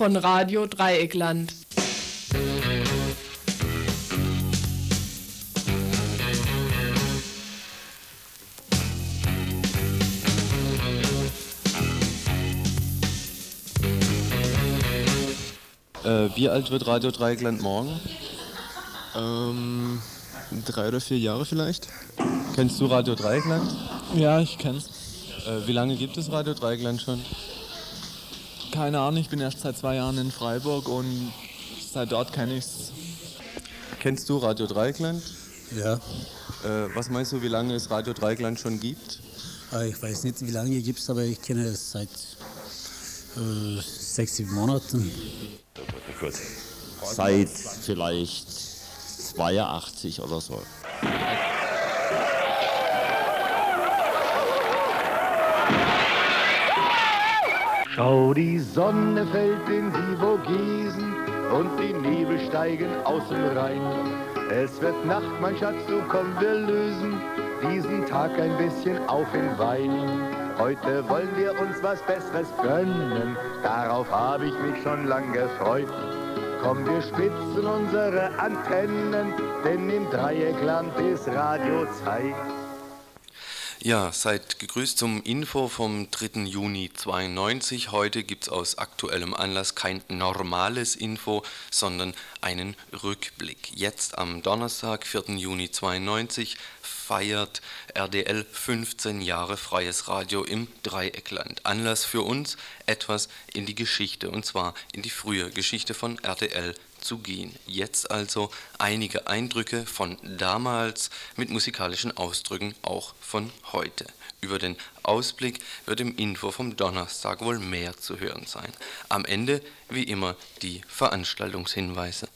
Von Radio Dreieckland. Äh, wie alt wird Radio Dreieckland morgen? Ähm, drei oder vier Jahre vielleicht. Kennst du Radio Dreieckland? Ja, ich kenn's. Äh, wie lange gibt es Radio Dreieckland schon? Keine Ahnung, ich bin erst seit zwei Jahren in Freiburg und seit dort kenne ich's. Kennst du Radio Dreieckland? Ja, Äh, was meinst du, wie lange es Radio Dreieckland schon gibt? aber ich weiß nicht, wie lange gibt es, aber ich kenne es seit äh, sechs, sieben Monaten. Seit vielleicht 82 oder so. Schau, die Sonne fällt in die Vogesen und die Nebel steigen aus dem Rhein. Es wird Nacht, mein Schatz, so komm, wir lösen diesen Tag ein bisschen auf in Wein. Heute wollen wir uns was Besseres gönnen, darauf habe ich mich schon lang gefreut. Komm, wir spitzen unsere Antennen, denn im Dreieckland ist Radiozeit. Ja, seid gegrüßt zum Info vom 3. Juni 92. Heute gibt es aus aktuellem Anlass kein normales Info, sondern einen Rückblick. Jetzt am Donnerstag, 4. Juni 92, feiert RDL 15 Jahre freies Radio im Dreieckland. Anlass für uns, etwas in die Geschichte, und zwar in die frühe Geschichte von RDL zu gehen. Jetzt also einige Eindrücke von damals mit musikalischen Ausdrücken auch von heute. Über den Ausblick wird im Info vom Donnerstag wohl mehr zu hören sein. Am Ende, wie immer, die Veranstaltungshinweise.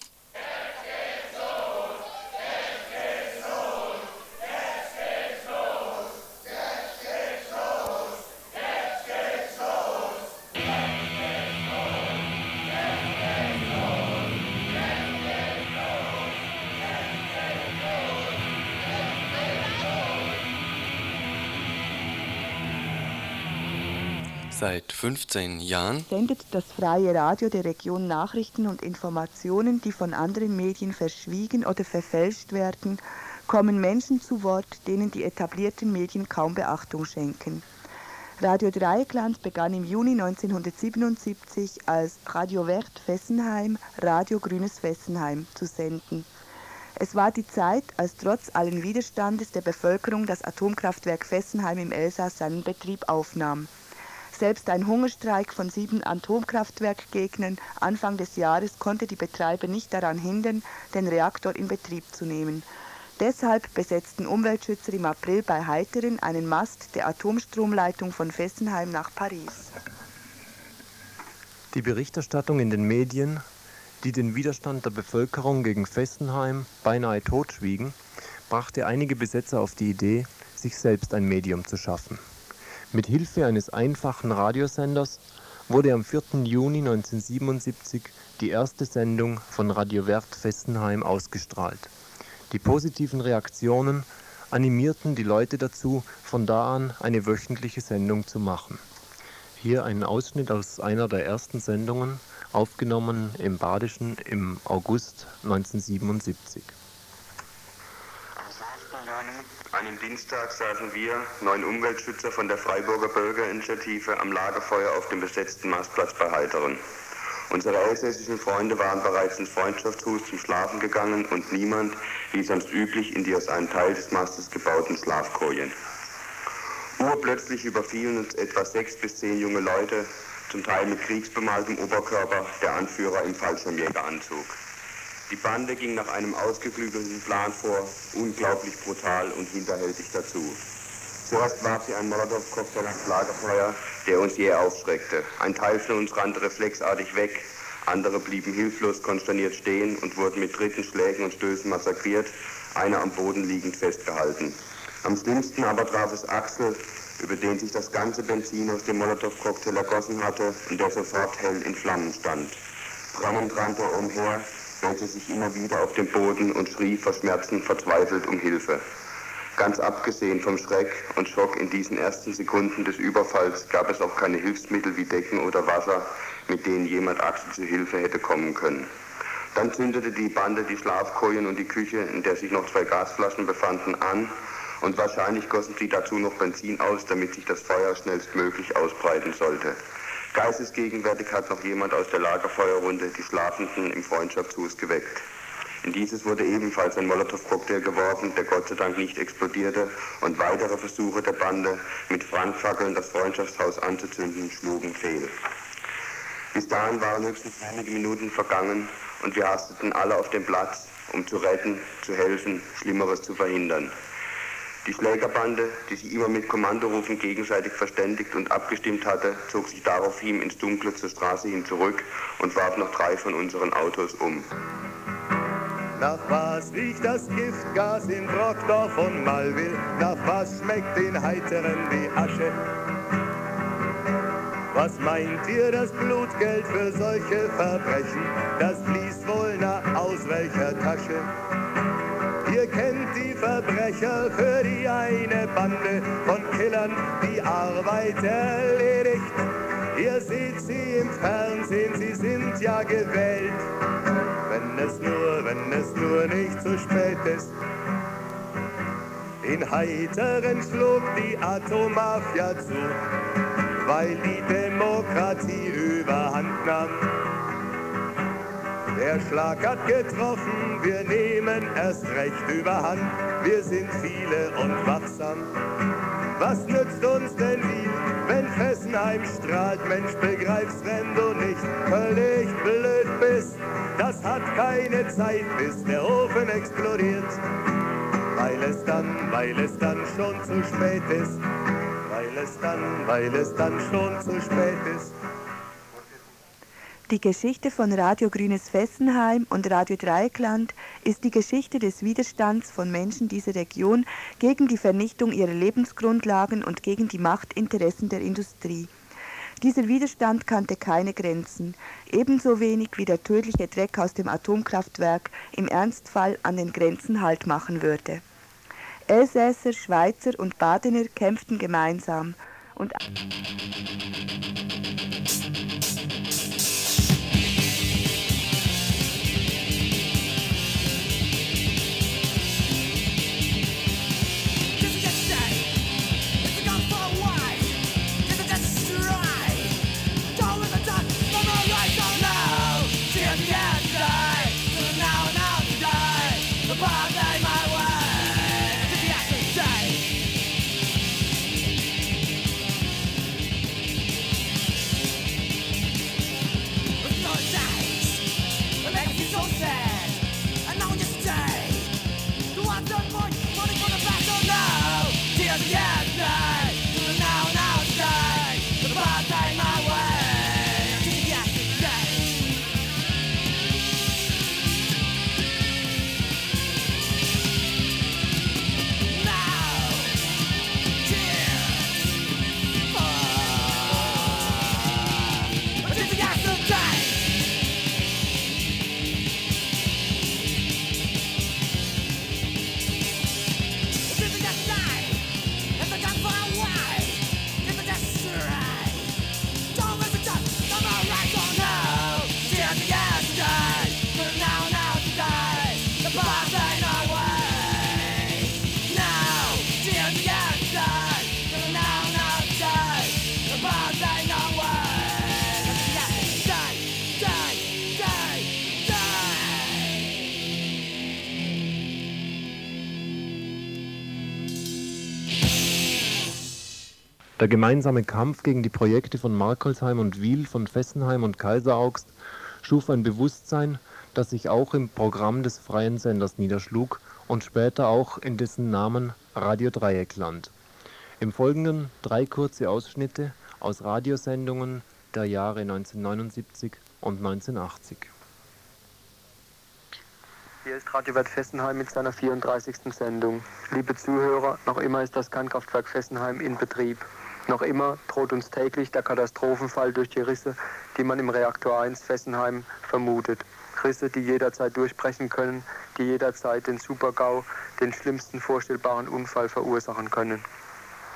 15 Jahren sendet das freie Radio der Region Nachrichten und Informationen, die von anderen Medien verschwiegen oder verfälscht werden, kommen Menschen zu Wort, denen die etablierten Medien kaum Beachtung schenken. Radio Dreieckland begann im Juni 1977 als Radio Wert Fessenheim, Radio Grünes Fessenheim zu senden. Es war die Zeit, als trotz allen Widerstandes der Bevölkerung das Atomkraftwerk Fessenheim im Elsass seinen Betrieb aufnahm. Selbst ein Hungerstreik von sieben Atomkraftwerkgegnern Anfang des Jahres konnte die Betreiber nicht daran hindern, den Reaktor in Betrieb zu nehmen. Deshalb besetzten Umweltschützer im April bei Heiteren einen Mast der Atomstromleitung von Fessenheim nach Paris. Die Berichterstattung in den Medien, die den Widerstand der Bevölkerung gegen Fessenheim beinahe totschwiegen, brachte einige Besetzer auf die Idee, sich selbst ein Medium zu schaffen. Mit Hilfe eines einfachen Radiosenders wurde am 4. Juni 1977 die erste Sendung von Radio Wert Fessenheim ausgestrahlt. Die positiven Reaktionen animierten die Leute dazu, von da an eine wöchentliche Sendung zu machen. Hier ein Ausschnitt aus einer der ersten Sendungen, aufgenommen im Badischen im August 1977. Einem Dienstag saßen wir, neun Umweltschützer von der Freiburger Bürgerinitiative, am Lagerfeuer auf dem besetzten Mastplatz bei Heiteren. Unsere elsässischen Freunde waren bereits ins Freundschaftshus zum Schlafen gegangen und niemand, wie sonst üblich, in die aus einem Teil des Mastes gebauten Schlafkojen. Urplötzlich überfielen uns etwa sechs bis zehn junge Leute, zum Teil mit kriegsbemaltem Oberkörper, der Anführer im Fallschirmjägeranzug. Die Bande ging nach einem ausgeklügelten Plan vor, unglaublich brutal und hinterhältig dazu. Zuerst warf sie einen Molotow-Cocktail ans Lagerfeuer, der uns jäh aufschreckte. Ein Teil von uns rannte reflexartig weg, andere blieben hilflos konsterniert stehen und wurden mit dritten Schlägen und Stößen massakriert, einer am Boden liegend festgehalten. Am schlimmsten aber traf es Axel, über den sich das ganze Benzin aus dem Molotow-Cocktail ergossen hatte und der sofort hell in Flammen stand. Brannend rannte er umher, stellte sich immer wieder auf den Boden und schrie vor Schmerzen verzweifelt um Hilfe. Ganz abgesehen vom Schreck und Schock in diesen ersten Sekunden des Überfalls gab es auch keine Hilfsmittel wie Decken oder Wasser, mit denen jemand Axel zu Hilfe hätte kommen können. Dann zündete die Bande die Schlafkojen und die Küche, in der sich noch zwei Gasflaschen befanden, an und wahrscheinlich gossen sie dazu noch Benzin aus, damit sich das Feuer schnellstmöglich ausbreiten sollte. Geistesgegenwärtig hat noch jemand aus der Lagerfeuerrunde die Schlafenden im Freundschaftshus geweckt. In dieses wurde ebenfalls ein Molotow-Cocktail geworfen, der Gott sei Dank nicht explodierte, und weitere Versuche der Bande, mit Brandfackeln das Freundschaftshaus anzuzünden, schlugen fehl. Bis dahin waren höchstens wenige Minuten vergangen und wir hasteten alle auf den Platz, um zu retten, zu helfen, Schlimmeres zu verhindern. Die Schlägerbande, die sich immer mit Kommandorufen gegenseitig verständigt und abgestimmt hatte, zog sich daraufhin ins Dunkle zur Straße hin zurück und warf noch drei von unseren Autos um. Nach was riecht das Giftgas in Brockdorf und Malville? Nach was schmeckt den Heiteren die Asche? Was meint ihr das Blutgeld für solche Verbrechen? Das fließt wohl nach aus welcher Tasche? Kennt die Verbrecher, für die eine Bande von Killern die Arbeit erledigt. Ihr seht sie im Fernsehen, sie sind ja gewählt. Wenn es nur, wenn es nur nicht zu spät ist. In Heiteren schlug die Atommafia zu, weil die Demokratie überhand nahm. Der Schlag hat getroffen, wir nehmen erst recht überhand. Wir sind viele und wachsam. Was nützt uns denn viel, wenn Fessenheim strahlt? Mensch, begreifst, wenn du nicht völlig blöd bist. Das hat keine Zeit, bis der Ofen explodiert. Weil es dann, weil es dann schon zu spät ist. Weil es dann, weil es dann schon zu spät ist. Die Geschichte von Radio Grünes Fessenheim und Radio Dreieckland ist die Geschichte des Widerstands von Menschen dieser Region gegen die Vernichtung ihrer Lebensgrundlagen und gegen die Machtinteressen der Industrie. Dieser Widerstand kannte keine Grenzen, ebenso wenig wie der tödliche Dreck aus dem Atomkraftwerk im Ernstfall an den Grenzen Halt machen würde. Elsässer, Schweizer und Badener kämpften gemeinsam und Der gemeinsame Kampf gegen die Projekte von Markolsheim und Wiel, von Fessenheim und Kaiseraugst schuf ein Bewusstsein, das sich auch im Programm des freien Senders niederschlug und später auch in dessen Namen Radio Dreieckland. Im Folgenden drei kurze Ausschnitte aus Radiosendungen der Jahre 1979 und 1980. Hier ist Radio Wert Fessenheim mit seiner 34. Sendung. Liebe Zuhörer, noch immer ist das Kernkraftwerk Fessenheim in Betrieb. Noch immer droht uns täglich der Katastrophenfall durch die Risse, die man im Reaktor 1 Fessenheim vermutet. Risse, die jederzeit durchbrechen können, die jederzeit den Supergau, den schlimmsten vorstellbaren Unfall verursachen können.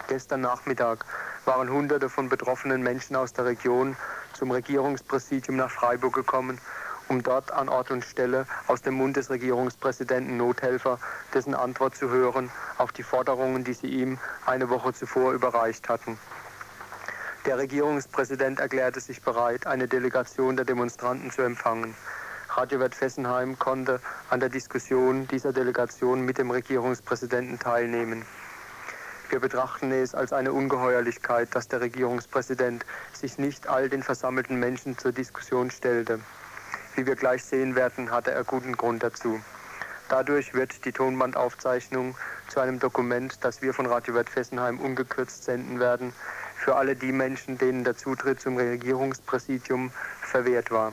Gestern Nachmittag waren Hunderte von betroffenen Menschen aus der Region zum Regierungspräsidium nach Freiburg gekommen, um dort an Ort und Stelle aus dem Mund des Regierungspräsidenten Nothelfer dessen Antwort zu hören auf die Forderungen, die sie ihm eine Woche zuvor überreicht hatten. Der Regierungspräsident erklärte sich bereit, eine Delegation der Demonstranten zu empfangen. Radiowert Fessenheim konnte an der Diskussion dieser Delegation mit dem Regierungspräsidenten teilnehmen. Wir betrachten es als eine Ungeheuerlichkeit, dass der Regierungspräsident sich nicht all den versammelten Menschen zur Diskussion stellte. Wie wir gleich sehen werden, hatte er guten Grund dazu. Dadurch wird die Tonbandaufzeichnung zu einem Dokument, das wir von Radio Wert Fessenheim ungekürzt senden werden, für alle die Menschen, denen der Zutritt zum Regierungspräsidium verwehrt war.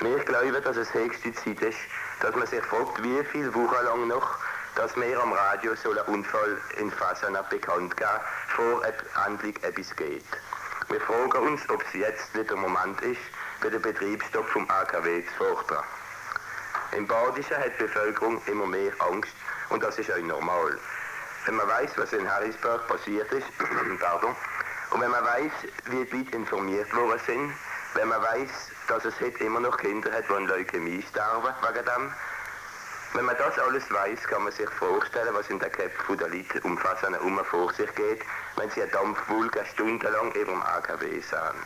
Wir glauben, dass es höchste Zeit ist, dass man sich fragt, wie viele Wochen lang noch, dass mir am Radio so ein Unfall in Fasana bekannt gab, vor endlich etwas geht. Wir fragen uns, ob es jetzt wieder der Moment ist, für den Betriebsstopp vom AKW zu fordern. Im Badischen hat die Bevölkerung immer mehr Angst und das ist auch normal. Wenn man weiß, was in Harrisburg passiert ist, und wenn man weiß, wie die Leute informiert worden sind, wenn man weiß, dass es heute immer noch Kinder hat, die an Leukämie sterben wegen dem, wenn man das alles weiß, kann man sich vorstellen, was in der Köpfe der Leute um Fasane herum vor sich geht, wenn sie eine Dampfwolke stundenlang über dem AKW sahen.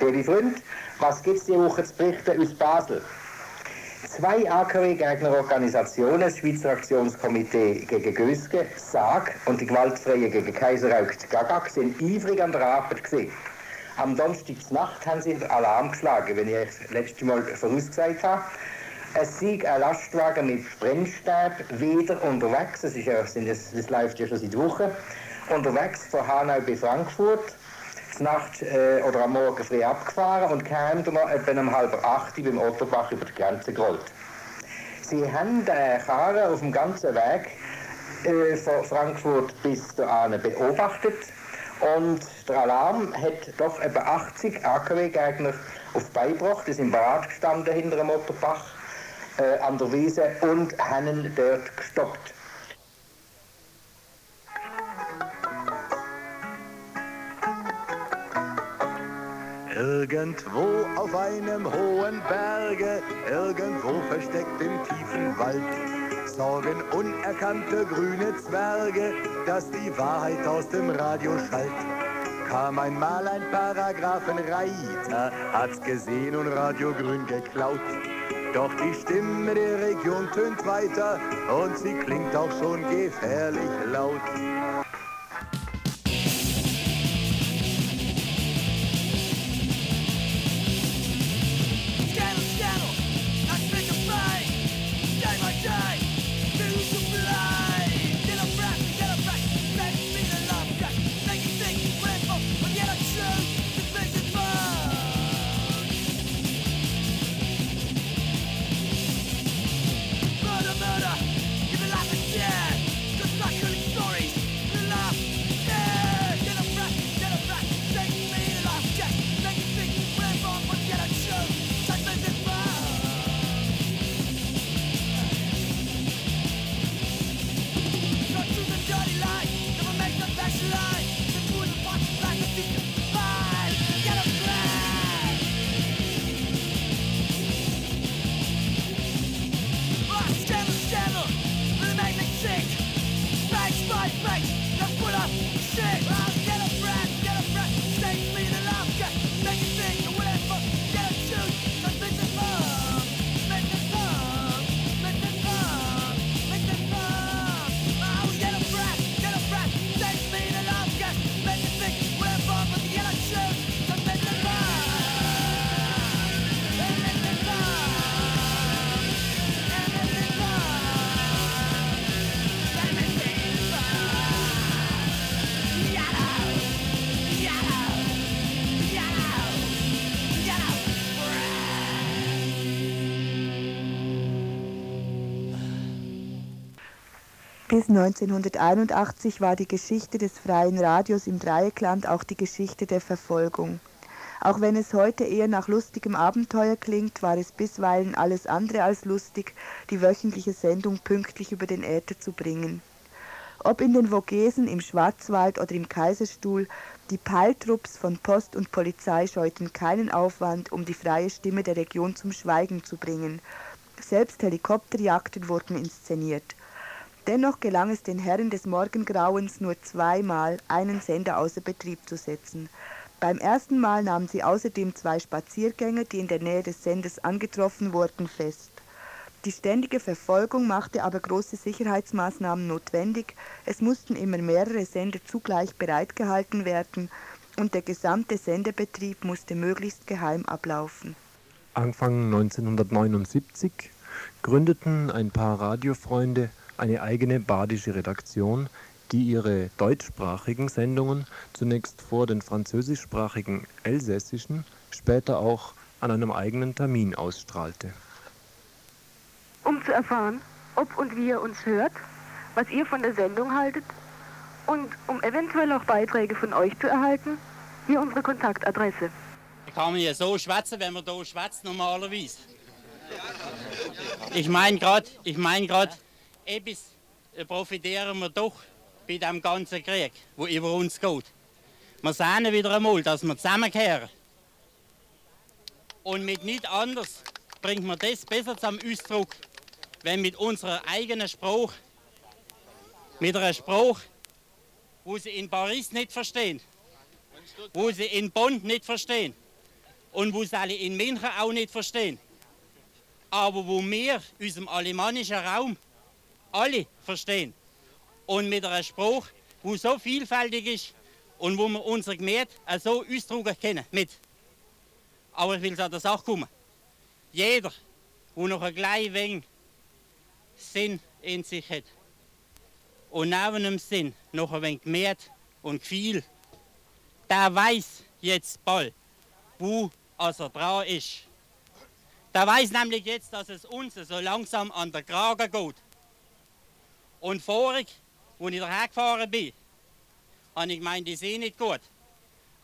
Liebe Freunde, was gibt es diese Woche zu berichten aus Basel? Zwei AKW-Gegnerorganisationen, das Schweizer Aktionskomitee gegen Gösge, SAG und die Gewaltfreie gegen Kaiserrauk Gagak, sind ivrig an der Arbeit gewesen. Am Donnerstagnacht haben sie Alarm geschlagen, wenn ich euch letztes Mal vorausgesagt habe. Es sei ein Lastwagen mit Brennstab wieder unterwegs, das, ist ja, das, das läuft ja schon seit Wochen, unterwegs von Hanau bis Frankfurt Nacht äh, oder am Morgen früh abgefahren und kam dann etwa um halb acht beim Otterbach über die Grenze gerollt. Sie haben den Karren auf dem ganzen Weg äh, von Frankfurt bis dahin beobachtet und der Alarm hat doch etwa 80 AKW-Gegner auf beigebracht, die sind bereit gestanden hinter dem Otterbach äh, an der Wiese und haben dort gestoppt. Irgendwo auf einem hohen Berge, irgendwo versteckt im tiefen Wald, sorgen unerkannte grüne Zwerge, dass die Wahrheit aus dem Radio schallt. Kam einmal ein Paragraphenreiter, hat's gesehen und Radio Grün geklaut. Doch die Stimme der Region tönt weiter und sie klingt auch schon gefährlich laut. Bis 1981 war die Geschichte des freien Radios im Dreieckland auch die Geschichte der Verfolgung. Auch wenn es heute eher nach lustigem Abenteuer klingt, war es bisweilen alles andere als lustig, die wöchentliche Sendung pünktlich über den Äther zu bringen. Ob in den Vogesen, im Schwarzwald oder im Kaiserstuhl, die Peiltrupps von Post und Polizei scheuten keinen Aufwand, um die freie Stimme der Region zum Schweigen zu bringen. Selbst Helikopterjagden wurden inszeniert. Dennoch gelang es den Herren des Morgengrauens nur zweimal, einen Sender außer Betrieb zu setzen. Beim ersten Mal nahmen sie außerdem zwei Spaziergänger, die in der Nähe des Senders angetroffen wurden, fest. Die ständige Verfolgung machte aber große Sicherheitsmaßnahmen notwendig, es mussten immer mehrere Sender zugleich bereitgehalten werden und der gesamte Sendebetrieb musste möglichst geheim ablaufen. Anfang 1979 gründeten ein paar Radiofreunde eine eigene badische Redaktion, die ihre deutschsprachigen Sendungen zunächst vor den französischsprachigen elsässischen, später auch an einem eigenen Termin ausstrahlte. Um zu erfahren, ob und wie ihr uns hört, was ihr von der Sendung haltet und um eventuell auch Beiträge von euch zu erhalten, hier unsere Kontaktadresse. Da kann man ja so schwätzen, wenn man da schwätzt normalerweise. Ich meine gerade, ich meine gerade, etwas profitieren wir doch bei dem ganzen Krieg, wo über uns geht. Wir sehen wieder einmal, dass wir zusammenkehren. Und mit nicht anders bringt man das besser zum Ausdruck, wenn mit unserer eigenen Spruch, mit einer Spruch, wo sie in Paris nicht verstehen, wo sie in Bonn nicht verstehen und wo sie alle in München auch nicht verstehen, aber wo wir unserem alemannischen Raum alle verstehen und mit einem Spruch, wo so vielfältig ist und wo wir unsere Gemeinde so ausdrücken können mit. Aber ich will zu der Sache kommen. Jeder, der noch ein klein wenig Sinn in sich hat und neben dem Sinn noch ein wenig Gemeinde und viel, der weiß jetzt bald, wo er dran ist. Der weiß nämlich jetzt, dass es uns so langsam an der Kragen geht. Und vorig als ich daher gefahren bin, habe ich gemeint, ich sehe nicht gut.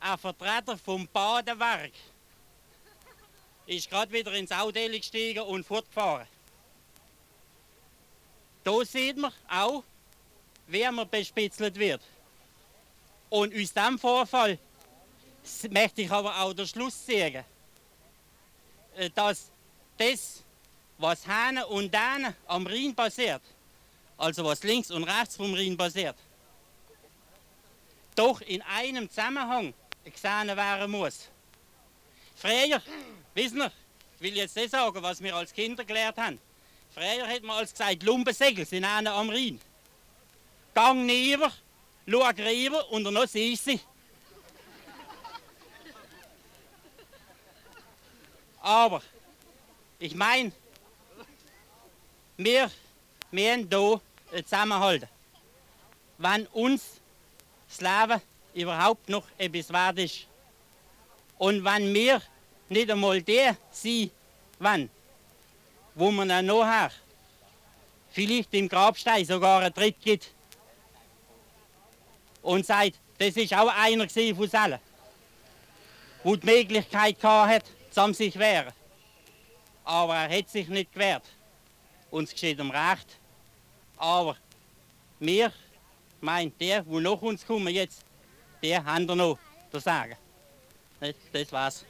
Ein Vertreter vom Badewerk ist gerade wieder ins Auto gestiegen und fortgefahren. Da sieht man auch, wer man bespitzelt wird. Und aus diesem Vorfall möchte ich aber auch den Schluss sagen, äh, dass das, was Hane und Däne am Rhein passiert, also was links und rechts vom Rhein passiert, doch in einem Zusammenhang gesehen werden muss. Früher, wissen Sie, ich will jetzt nicht sagen, was wir als Kinder gelernt haben. Früher hat man als gesagt, Lumpensegel sind einer am Rhein. Gang neben, schau rüber und dann siehst sie. Aber ich meine, wir, wir haben hier zusammenhalten. Wenn uns das Leben überhaupt noch etwas wert ist. Und wenn wir nicht einmal der sind, wann, wo man dann nachher vielleicht im Grabstein sogar einen Tritt gibt und sagt, das ist auch einer von allen, wo die Möglichkeit hat, zusammen sich wehren. Aber er hat sich nicht gewehrt. Uns geschieht um Recht. Aber wir, meint der, wo nach uns kommen jetzt, der haben wir noch zu sagen. Das war's.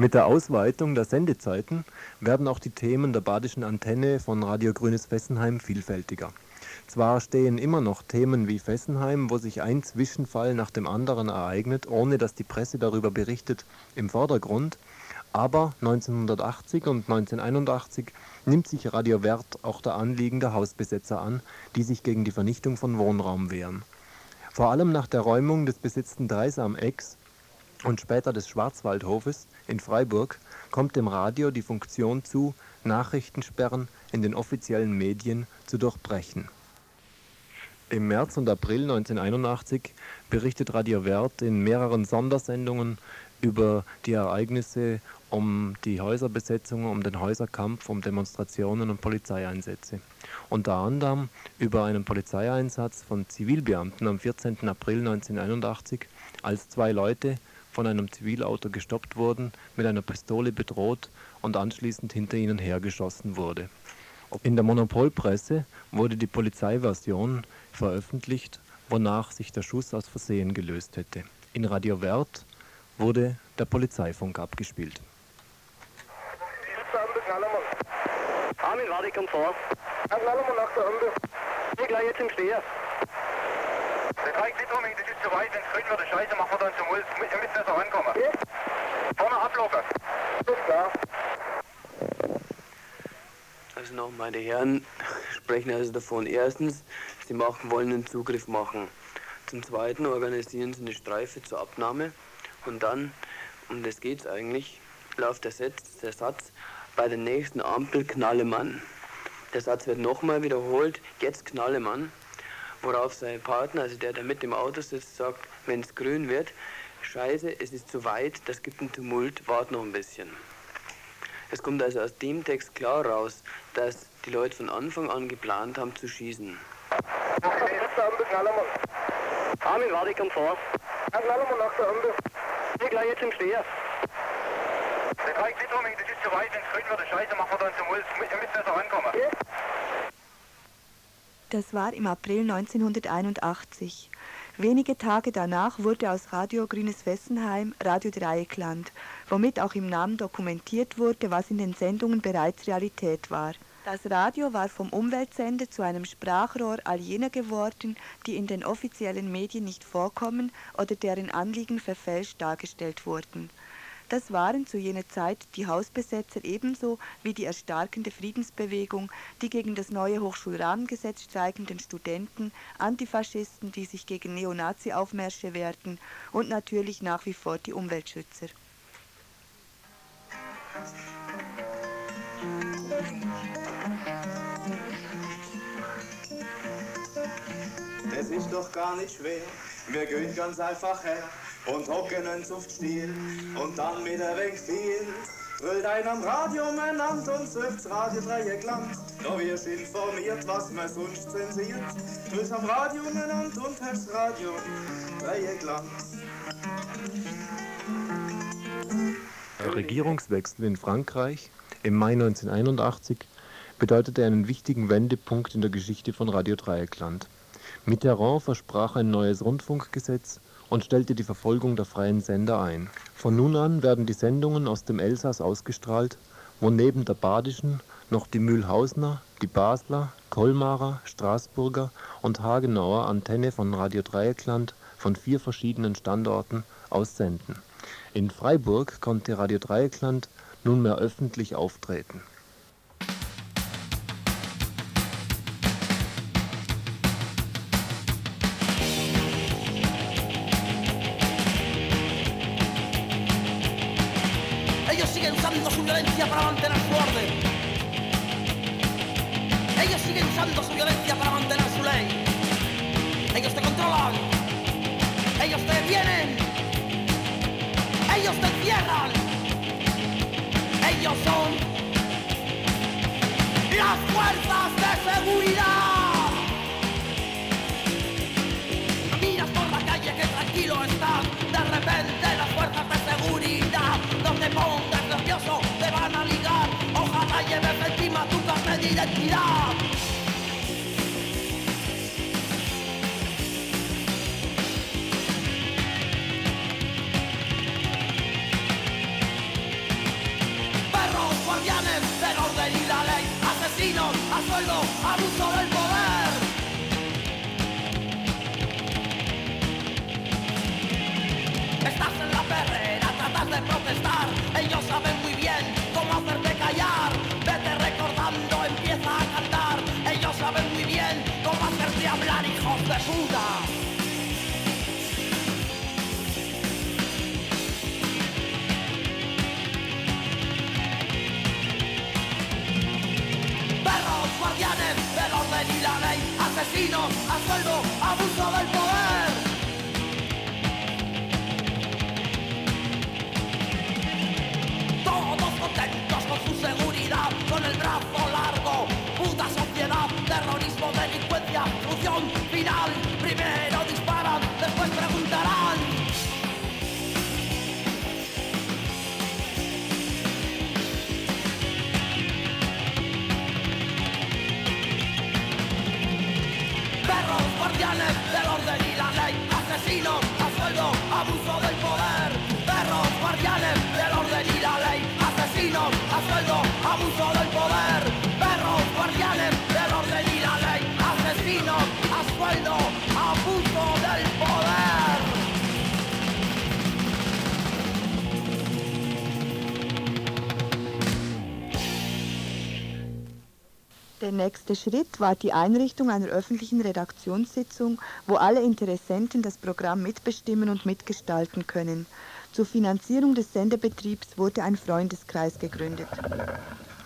Mit der Ausweitung der Sendezeiten werden auch die Themen der badischen Antenne von Radio Grünes Fessenheim vielfältiger. Zwar stehen immer noch Themen wie Fessenheim, wo sich ein Zwischenfall nach dem anderen ereignet, ohne dass die Presse darüber berichtet, im Vordergrund, aber 1980 und 1981 nimmt sich Radio Wert auch der Anliegen der Hausbesetzer an, die sich gegen die Vernichtung von Wohnraum wehren. Vor allem nach der Räumung des besetzten Dreisam-Ecks und später des Schwarzwaldhofes in Freiburg kommt dem Radio die Funktion zu, Nachrichtensperren in den offiziellen Medien zu durchbrechen. Im März und April 1981 berichtet Radio Wert in mehreren Sondersendungen über die Ereignisse um die Häuserbesetzung, um den Häuserkampf, um Demonstrationen und Polizeieinsätze. Unter anderem über einen Polizeieinsatz von Zivilbeamten am 14. April 1981, als zwei Leute von einem Zivilauto gestoppt wurden, mit einer Pistole bedroht und anschließend hinter ihnen hergeschossen wurde. In der Monopolpresse wurde die Polizeiversion veröffentlicht, wonach sich der Schuss aus Versehen gelöst hätte. In Radio Wert wurde der Polizeifunk abgespielt. Armin, warte, ich komm vor. Wir nach der Ampel. Ich gleich jetzt im Steher. Der Dreieck Littruming, das ist zu weit, wenn es grün wird, scheiße, machen wir dann zum Holz. Ihr müsst besser rankommen. Vorne ablocken. Ist klar. Also noch, meine Herren sprechen also davon. Erstens, sie machen, wollen einen Zugriff machen. Zum Zweiten organisieren sie eine Streife zur Abnahme. Und dann, um das geht es eigentlich, läuft der Satz, der Satz, bei der nächsten Ampel knalle Mann. Der Satz wird nochmal wiederholt, jetzt knalle Mann. Worauf sein Partner, also der, der mit dem Auto sitzt, sagt, wenn es grün wird, scheiße, es ist zu weit, das gibt einen Tumult, wart noch ein bisschen. Es kommt also aus dem Text klar raus, dass die Leute von Anfang an geplant haben zu schießen. Armin, warte, ich komm vor. Dann knallen wir nach der Ampel. Ich gleich jetzt im Steher. Der Dreieck Littruming, das ist zu weit, wenn es grün wird, scheiße, machen wir dann zum Holz. Ihr müsst besser rankommen. Das war im April 1981. Wenige Tage danach wurde aus Radio Grünes Fessenheim Radio Dreieckland, womit auch im Namen dokumentiert wurde, was in den Sendungen bereits Realität war. Das Radio war vom Umweltsender zu einem Sprachrohr all jener geworden, die in den offiziellen Medien nicht vorkommen oder deren Anliegen verfälscht dargestellt wurden. Das waren zu jener Zeit die Hausbesetzer ebenso wie die erstarkende Friedensbewegung, die gegen das neue Hochschulrahmengesetz streikenden Studenten, Antifaschisten, die sich gegen Neonazi-Aufmärsche wehrten und natürlich nach wie vor die Umweltschützer. Es ist doch gar nicht schwer, wir gehen ganz einfach her und hocken die Stiel und dann mit ein wenig viel. Brüllt ein am Radio meinand und surft's Radio Dreieckland. Da wirst informiert, was man sonst zensiert. Brüllt am Radio meinand und hörst Radio Dreieckland. Der Regierungswechsel in Frankreich im Mai 1981 bedeutete einen wichtigen Wendepunkt in der Geschichte von Radio Dreieckland. Mitterrand versprach ein neues Rundfunkgesetz und stellte die Verfolgung der freien Sender ein. Von nun an werden die Sendungen aus dem Elsass ausgestrahlt, wo neben der badischen noch die Mühlhausener, die Basler, Kolmarer, Straßburger und Hagenauer Antenne von Radio Dreieckland von vier verschiedenen Standorten aus senden. In Freiburg konnte Radio Dreieckland nunmehr öffentlich auftreten. Abuso del poder. Perros guardianes del orden y la ley, asesinos a sueldo, abuso del poder. Der nächste Schritt war die Einrichtung einer öffentlichen Redaktionssitzung, wo alle Interessenten das Programm mitbestimmen und mitgestalten können. Zur Finanzierung des Sendebetriebs wurde ein Freundeskreis gegründet.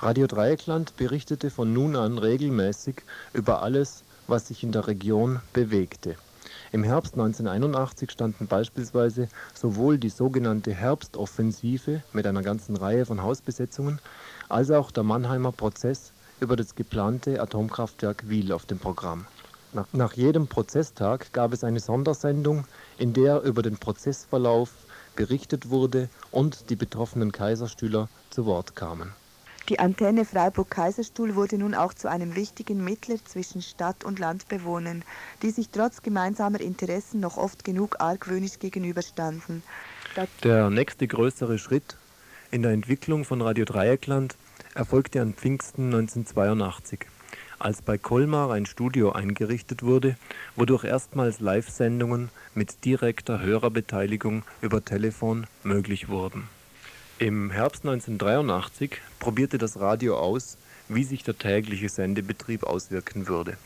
Radio Dreieckland berichtete von nun an regelmäßig über alles, was sich in der Region bewegte. Im Herbst 1981 standen beispielsweise sowohl die sogenannte Herbstoffensive mit einer ganzen Reihe von Hausbesetzungen als auch der Mannheimer Prozess über das geplante Atomkraftwerk Wiel auf dem Programm. Nach, nach jedem Prozesstag gab es eine Sondersendung, in der über den Prozessverlauf berichtet wurde und die betroffenen Kaiserstühler zu Wort kamen. Die Antenne Freiburg-Kaiserstuhl wurde nun auch zu einem wichtigen Mittler zwischen Stadt- und Landbewohnern, die sich trotz gemeinsamer Interessen noch oft genug argwöhnisch gegenüberstanden. Der nächste größere Schritt in der Entwicklung von Radio Dreieckland erfolgte an Pfingsten 1982, als bei Colmar ein Studio eingerichtet wurde, wodurch erstmals Live-Sendungen mit direkter Hörerbeteiligung über Telefon möglich wurden. Im Herbst 1983 probierte das Radio aus, wie sich der tägliche Sendebetrieb auswirken würde.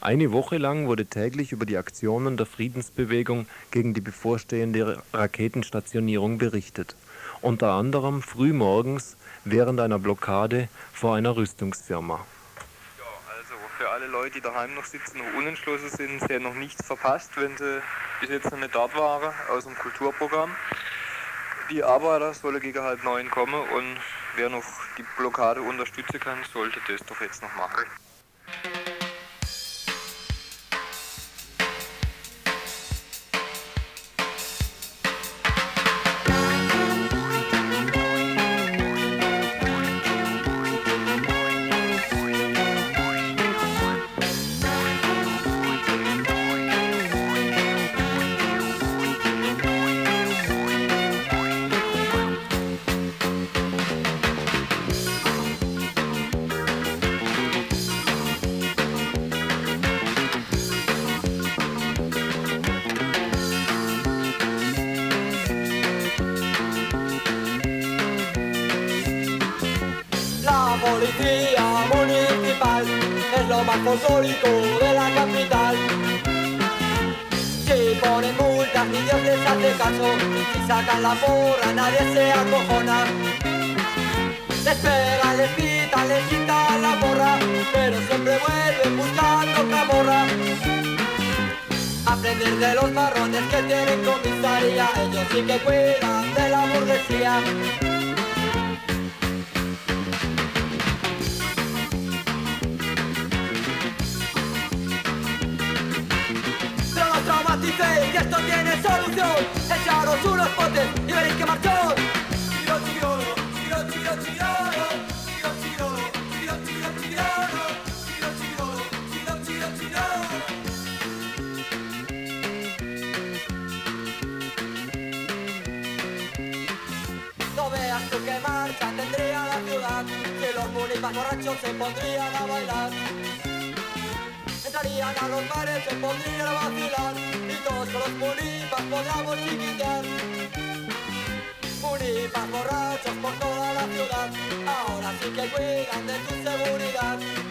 Eine Woche lang wurde täglich über die Aktionen der Friedensbewegung gegen die bevorstehende Raketenstationierung berichtet. Unter anderem frühmorgens während einer Blockade vor einer Rüstungsfirma. Also für alle Leute, die daheim noch sitzen, noch unentschlossen sind, sie haben noch nichts verpasst, wenn sie bis jetzt noch nicht dort waren, aus dem Kulturprogramm. Die Arbeiter sollen gegen halb neun kommen und wer noch die Blockade unterstützen kann, sollte das doch jetzt noch machen. La porra nadie se acojona. Les pegan, les pitan, les quitan la porra, pero siempre vuelven buscando camorra. Aprender de los marrones que tienen comisaría, ellos sí que cuidan de la burguesía. Que esto tiene solución unos potes y veréis que marchó. No veas tú qué marcha tendría la ciudad, que los borrachos se pondrían a bailar. Entrarían a los bares, se pondrían a vacilar y todos con los munipas podríamos chiquitear. Munipas borrachos por toda la ciudad, ahora sí que cuidan de tu seguridad.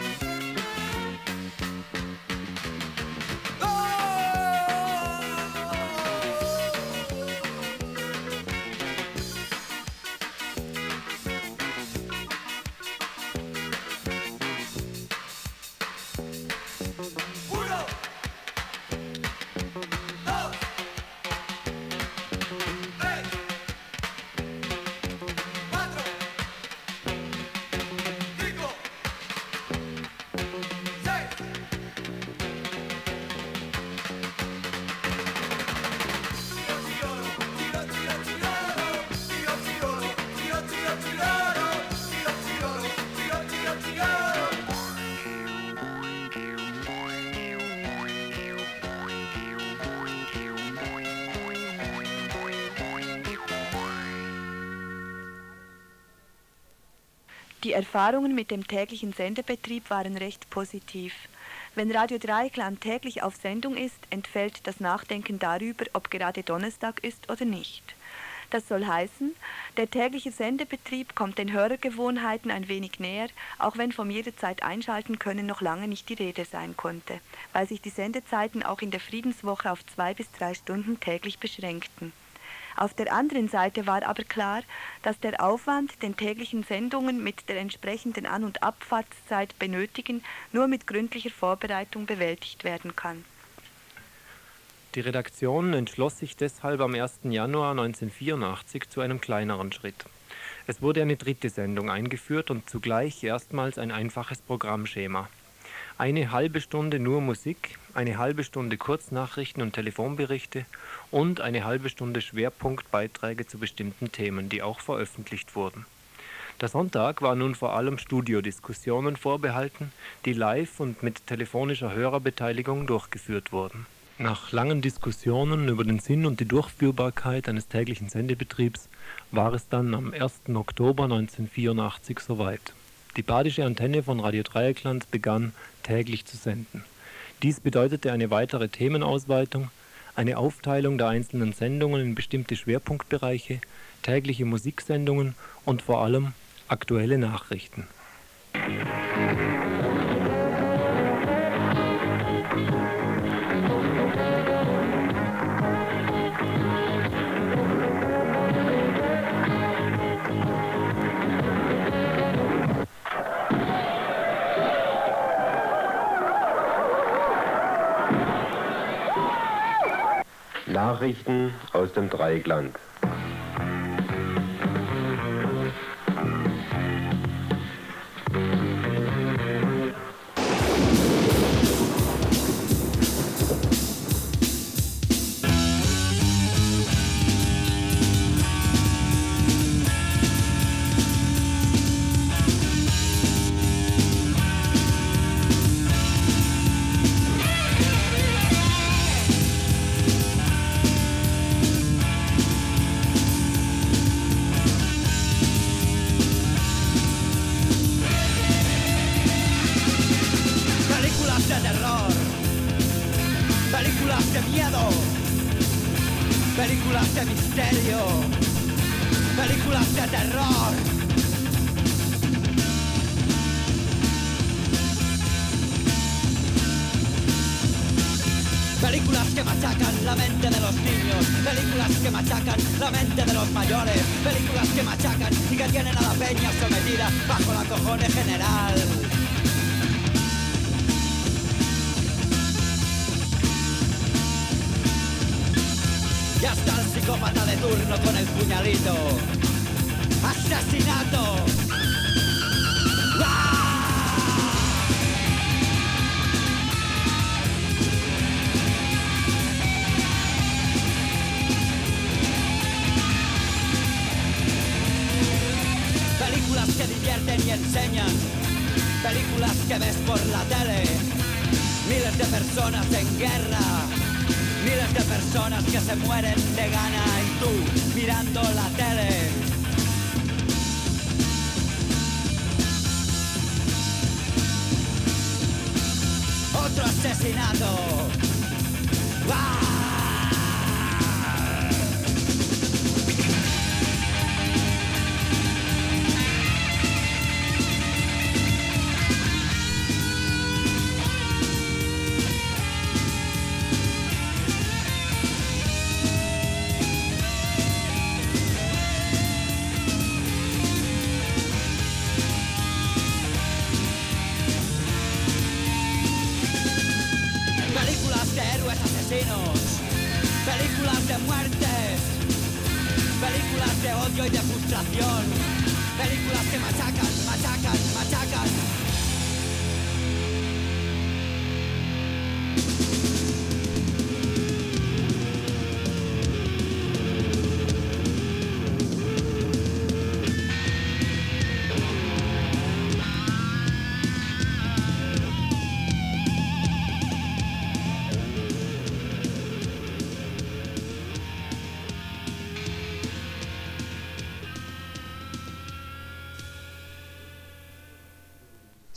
Die Erfahrungen mit dem täglichen Sendebetrieb waren recht positiv. Wenn Radio Dreieckland täglich auf Sendung ist, entfällt das Nachdenken darüber, ob gerade Donnerstag ist oder nicht. Das soll heißen, der tägliche Sendebetrieb kommt den Hörergewohnheiten ein wenig näher, auch wenn vom jederzeit einschalten können noch lange nicht die Rede sein konnte, weil sich die Sendezeiten auch in der Friedenswoche auf zwei bis drei Stunden täglich beschränkten. Auf der anderen Seite war aber klar, dass der Aufwand, den täglichen Sendungen mit der entsprechenden An- und Abfahrtszeit benötigen, nur mit gründlicher Vorbereitung bewältigt werden kann. Die Redaktion entschloss sich deshalb am 1. Januar 1984 zu einem kleineren Schritt. Es wurde eine dritte Sendung eingeführt und zugleich erstmals ein einfaches Programmschema. Eine halbe Stunde nur Musik, eine halbe Stunde Kurznachrichten und Telefonberichte und eine halbe Stunde Schwerpunktbeiträge zu bestimmten Themen, die auch veröffentlicht wurden. Der Sonntag war nun vor allem Studiodiskussionen vorbehalten, die live und mit telefonischer Hörerbeteiligung durchgeführt wurden. Nach langen Diskussionen über den Sinn und die Durchführbarkeit eines täglichen Sendebetriebs war es dann am 1. Oktober 1984 soweit. Die badische Antenne von Radio Dreieckland begann täglich zu senden. Dies bedeutete eine weitere Themenausweitung, eine Aufteilung der einzelnen Sendungen in bestimmte Schwerpunktbereiche, tägliche Musiksendungen und vor allem aktuelle Nachrichten. Nachrichten aus dem Dreieckland.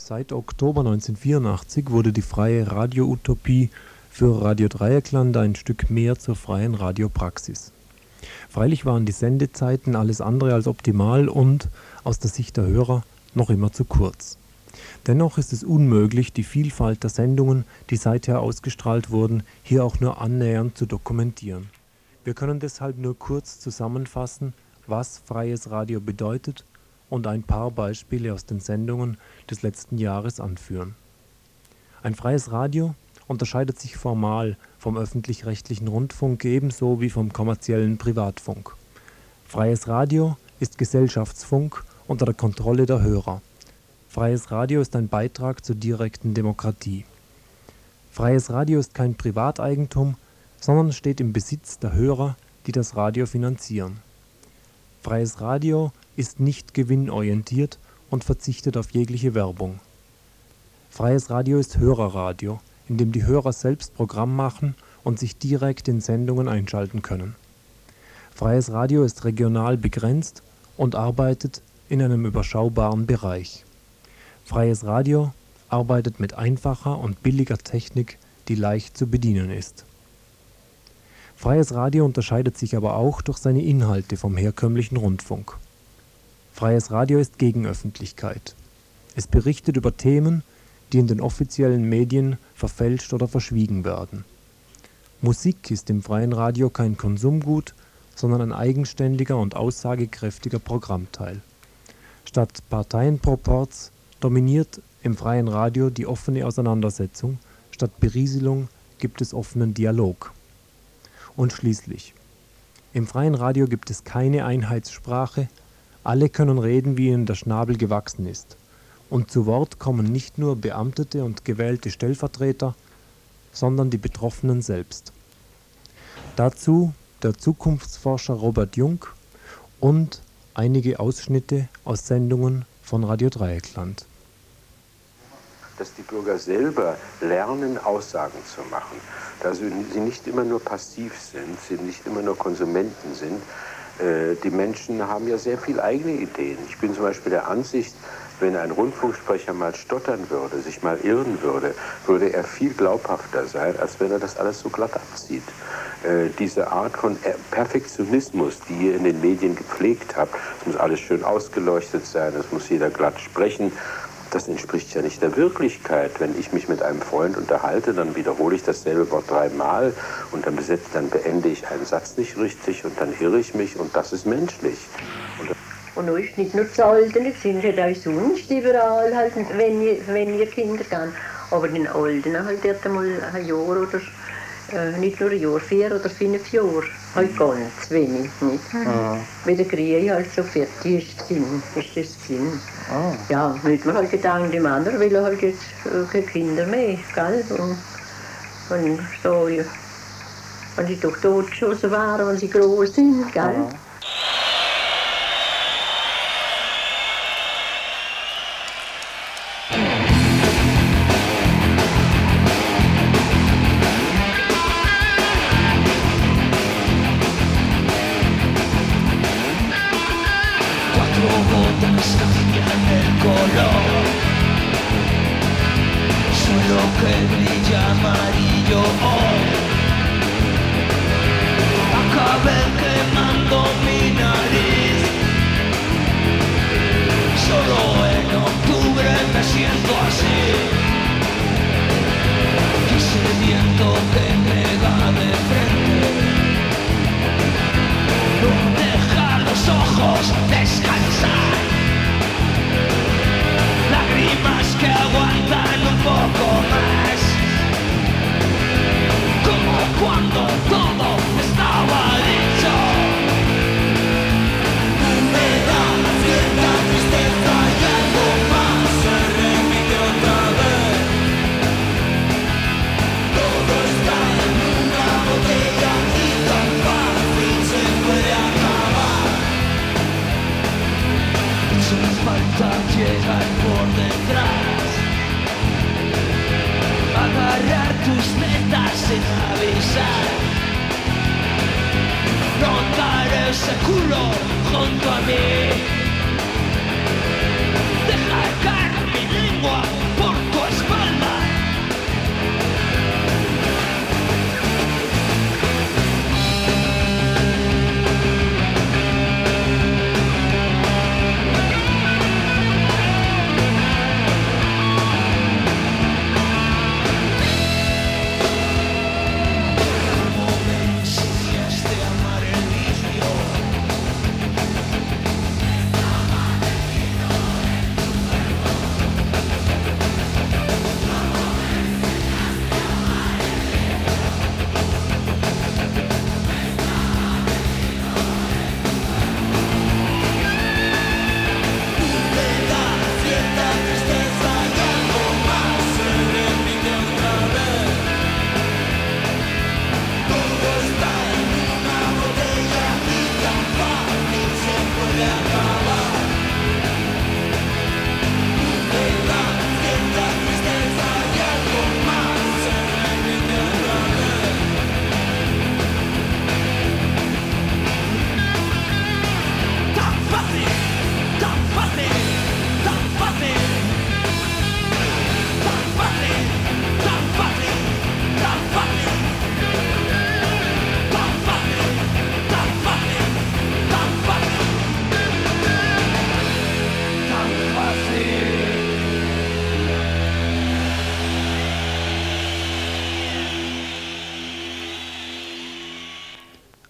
Seit Oktober 1984 wurde die freie Radio-Utopie für Radio Dreieckland ein Stück mehr zur freien Radiopraxis. Freilich waren die Sendezeiten alles andere als optimal und, aus der Sicht der Hörer, noch immer zu kurz. Dennoch ist es unmöglich, die Vielfalt der Sendungen, die seither ausgestrahlt wurden, hier auch nur annähernd zu dokumentieren. Wir können deshalb nur kurz zusammenfassen, was freies Radio bedeutet und ein paar Beispiele aus den Sendungen des letzten Jahres anführen. Ein freies Radio unterscheidet sich formal vom öffentlich-rechtlichen Rundfunk ebenso wie vom kommerziellen Privatfunk. Freies Radio ist Gesellschaftsfunk unter der Kontrolle der Hörer. Freies Radio ist ein Beitrag zur direkten Demokratie. Freies Radio ist kein Privateigentum, sondern steht im Besitz der Hörer, die das Radio finanzieren. Freies Radio ist nicht gewinnorientiert und verzichtet auf jegliche Werbung. Freies Radio ist Hörerradio, in dem die Hörer selbst Programm machen und sich direkt in Sendungen einschalten können. Freies Radio ist regional begrenzt und arbeitet in einem überschaubaren Bereich. Freies Radio arbeitet mit einfacher und billiger Technik, die leicht zu bedienen ist. Freies Radio unterscheidet sich aber auch durch seine Inhalte vom herkömmlichen Rundfunk. Freies Radio ist Gegenöffentlichkeit. Es berichtet über Themen, die in den offiziellen Medien verfälscht oder verschwiegen werden. Musik ist im freien Radio kein Konsumgut, sondern ein eigenständiger und aussagekräftiger Programmteil. Statt Parteienproports dominiert im freien Radio die offene Auseinandersetzung, statt Berieselung gibt es offenen Dialog. Und schließlich, im freien Radio gibt es keine Einheitssprache, alle können reden, wie ihnen der Schnabel gewachsen ist. Und zu Wort kommen nicht nur Beamtete und gewählte Stellvertreter, sondern die Betroffenen selbst. Dazu der Zukunftsforscher Robert Jung und einige Ausschnitte aus Sendungen von Radio Dreieckland. dass die Bürger selber lernen, Aussagen zu machen. Dass sie nicht immer nur passiv sind, sie nicht immer nur Konsumenten sind. Äh, Die Menschen haben ja sehr viel eigene Ideen. Ich bin zum Beispiel der Ansicht, wenn ein Rundfunksprecher mal stottern würde, sich mal irren würde, würde er viel glaubhafter sein, als wenn er das alles so glatt abzieht. Äh, Diese Art von Er- Perfektionismus, die ihr in den Medien gepflegt habt, es muss alles schön ausgeleuchtet sein, es muss jeder glatt sprechen, das entspricht ja nicht der Wirklichkeit. Wenn ich mich mit einem Freund unterhalte, dann wiederhole ich dasselbe Wort dreimal und dann, besetze, dann beende ich einen Satz nicht richtig und dann irre ich mich und das ist menschlich. Und Und ist nicht nur das Alter, es sind halt auch sonst überall, halt, wenn, ihr, wenn ihr Kinder gehen. Aber den Alten halt dort einmal ein Jahr oder äh, nicht nur ein Jahr, vier oder fünf Jahre. Halt ganz wenig, nicht? Mhm. Wenn der Krieg halt so fertig ist, gewesen, ist das gewesen. Ja, dann hat man halt gedacht, dem anderen will er halt jetzt äh, keine Kinder mehr, gell? Und, und so, ja. Wenn sie doch totgeschossen waren, wenn sie groß sind, gell? Cuatro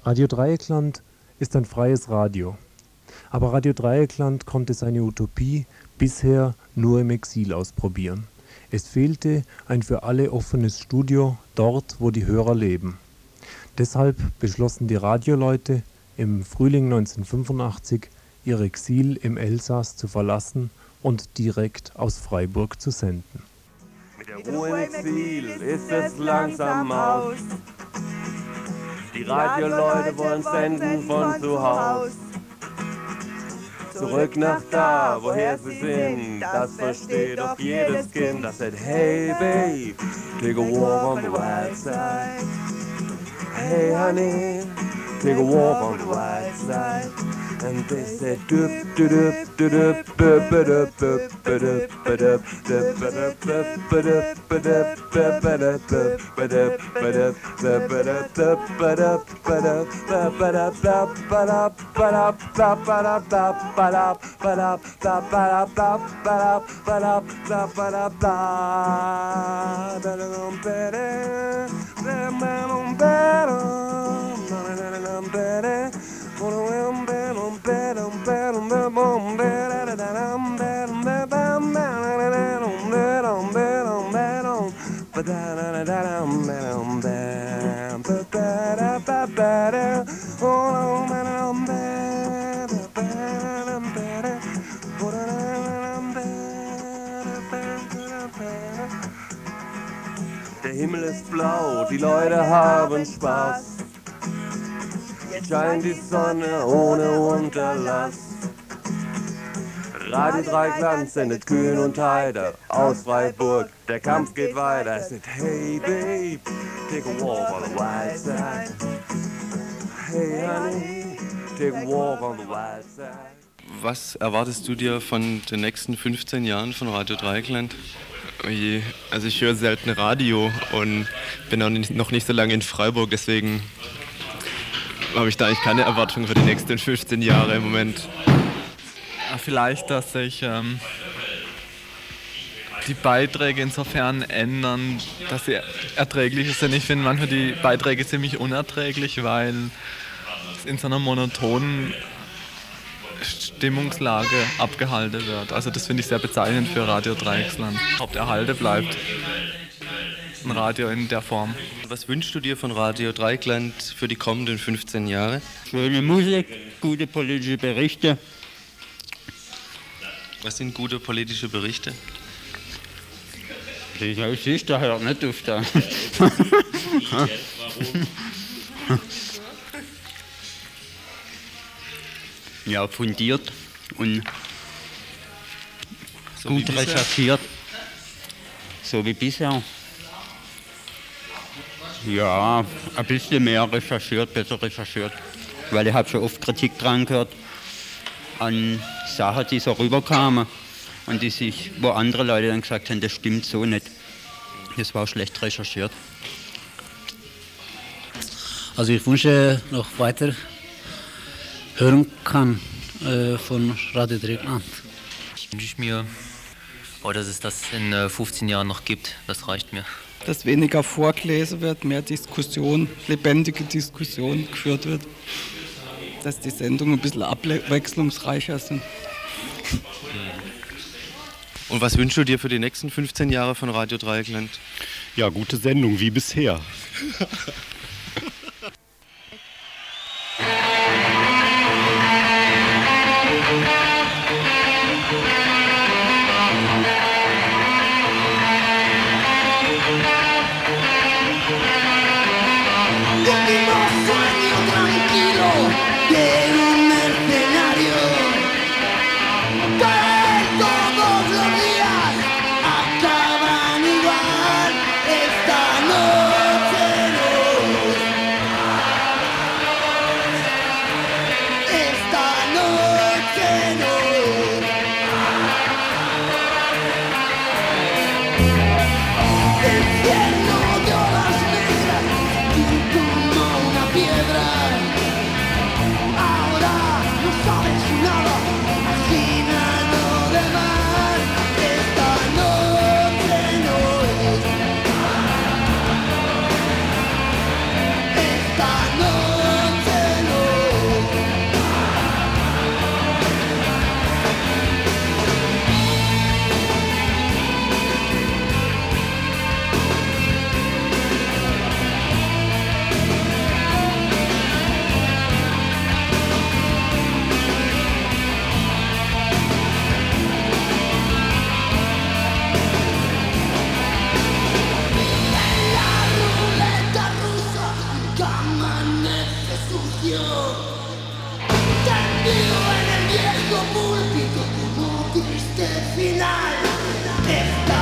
Radio Dreieckland ist ein freies Radio. Aber Radio Dreieckland konnte seine Utopie bisher nur im Exil ausprobieren. Es fehlte ein für alle offenes Studio dort, wo die Hörer leben. Deshalb beschlossen die Radioleute im Frühling 1985 ihr Exil im Elsass zu verlassen und direkt aus Freiburg zu senden. Mit der Ruhe im Ziel ist es langsam aus. Die Radioleute wollen senden von zu Haus. Zurück nach da, woher sie sind, das versteht doch jedes Kind. Das sagt, hey babe, take a walk on the wild side. Hey honey, take a walk on the wild side. And they said, doop doop doop doop doop doop doop doop doop Der Himmel ist blau, die Leute haben Spaß. Scheint die Sonne ohne Unterlass. Radio Dreikland sendet kühn und heiter aus Freiburg. Der Kampf geht weiter. Es sagt, hey babe, take a walk on the wild side. Hey honey, take a walk on the wild side. Was erwartest du dir von den nächsten 15 Jahren von Radio Dreieckland? Oje, also ich höre selten Radio und bin auch nicht, noch nicht so lange in Freiburg, deswegen habe ich da eigentlich keine Erwartungen für die nächsten 15 Jahre im Moment. Vielleicht, dass sich ähm, die Beiträge insofern ändern, dass sie erträglicher sind. Ich finde manchmal die Beiträge ziemlich unerträglich, weil es in so einer monotonen Stimmungslage abgehalten wird. Also das finde ich sehr bezeichnend für Radio Dreiecksland. Haupterhalte bleibt ein Radio in der Form. Was wünschst du dir von Radio Dreieckland für die kommenden 15 Jahre? Schöne Musik, gute politische Berichte. Was sind gute politische Berichte? Ja, siehst du, hört nicht auf da. ja, fundiert und So gut recherchiert. So wie bisher. Ja, ein bisschen mehr recherchiert, besser recherchiert. Weil ich habe schon oft Kritik dran gehört an Sachen, die so rüberkamen und die sich, wo andere Leute dann gesagt haben, das stimmt so nicht. Das war schlecht recherchiert. Also ich wünsche noch weiter hören kann äh, von Radio Dreckland. Wünsche ich mir, oh, dass es das in äh, 15 Jahren noch gibt. Das reicht mir. Dass weniger vorgelesen wird, mehr Diskussion, lebendige Diskussion geführt wird, dass die Sendungen ein bisschen abwechslungsreicher sind. Und was wünschst du dir für die nächsten 15 Jahre von Radio Dreieckland? Ja, gute Sendung, wie bisher. Amaneces sucio, tendido en el viejo púlpito, como triste final. Esta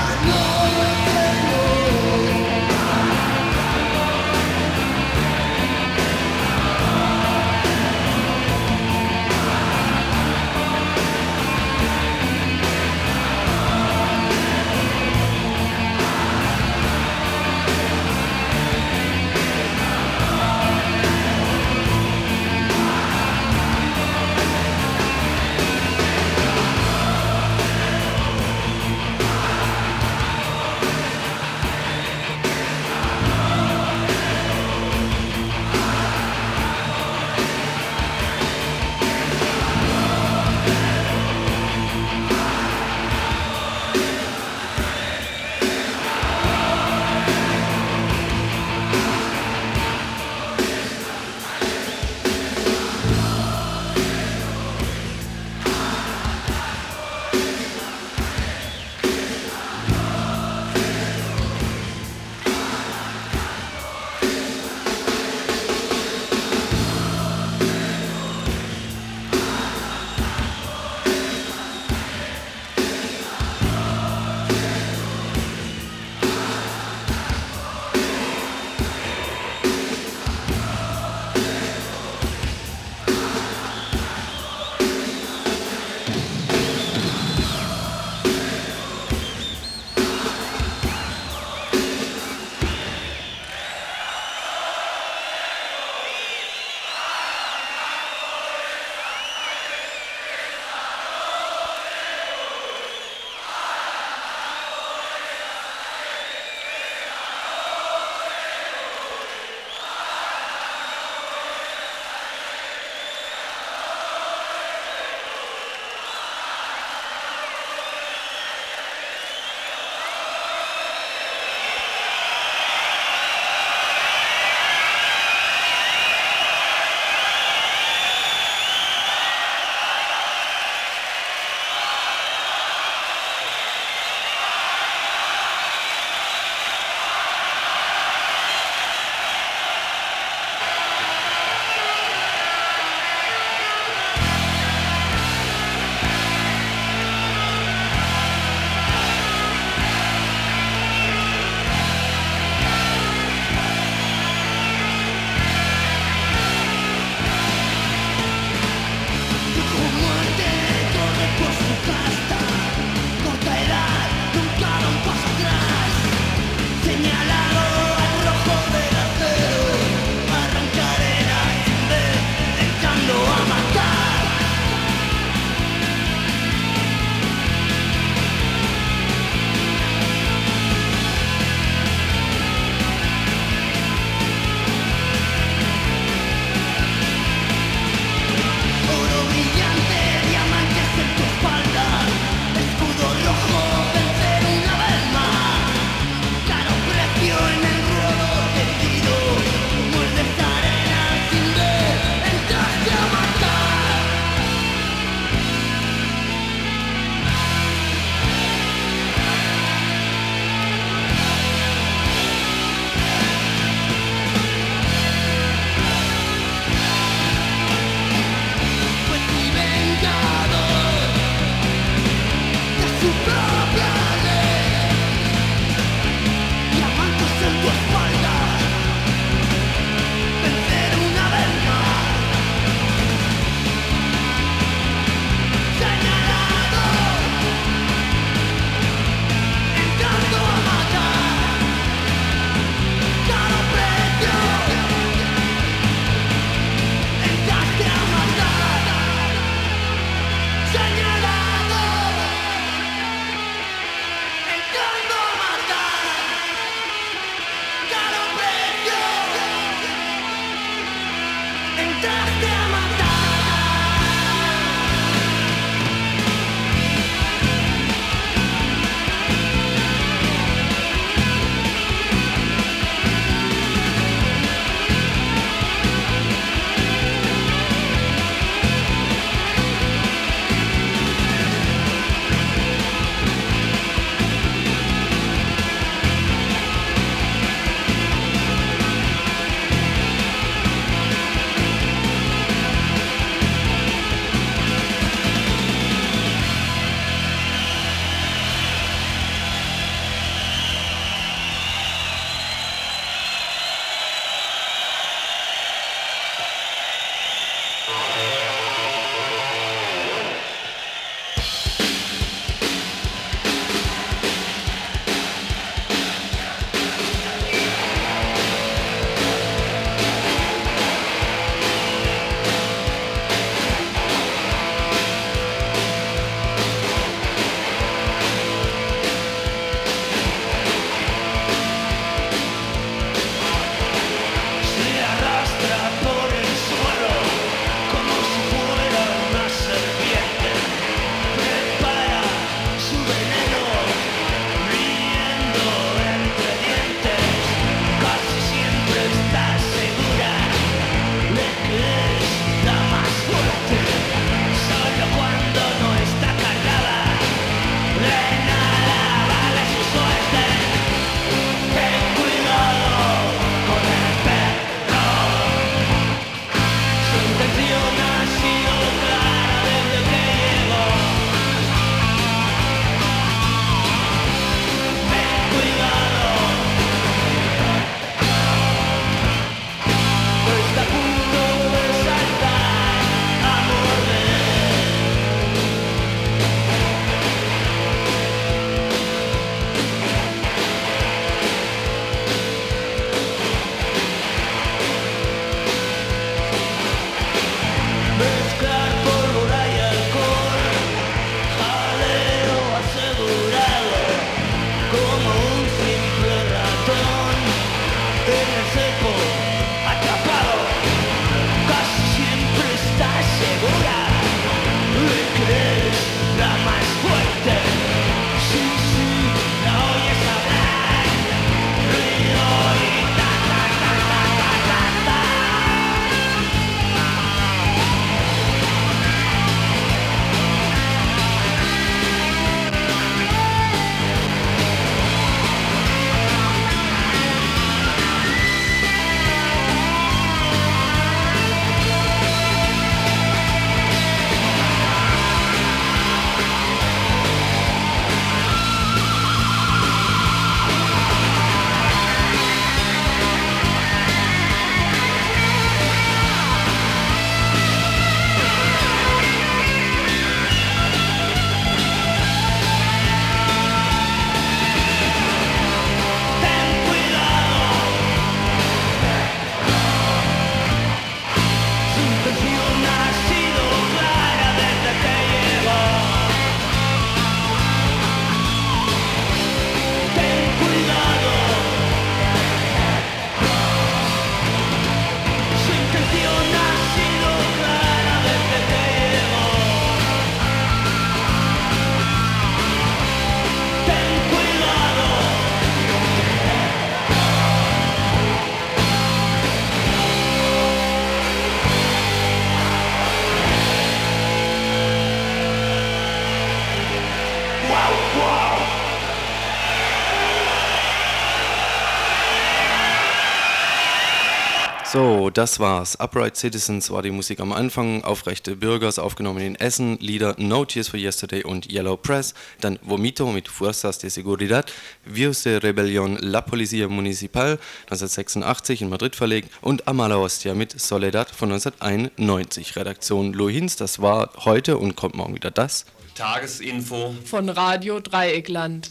das war's. Upright Citizens war die Musik am Anfang, Aufrechte Bürgers aufgenommen in Essen, Lieder No Tears for Yesterday und Yellow Press, dann Vomito mit Fuerzas de Seguridad, Virus de Rebellion La Policía Municipal 1986 in Madrid verlegt und Amala Hostia mit Soledad von 1991. Redaktion Lohins, das war heute und kommt morgen wieder das. Tagesinfo von Radio Dreieckland.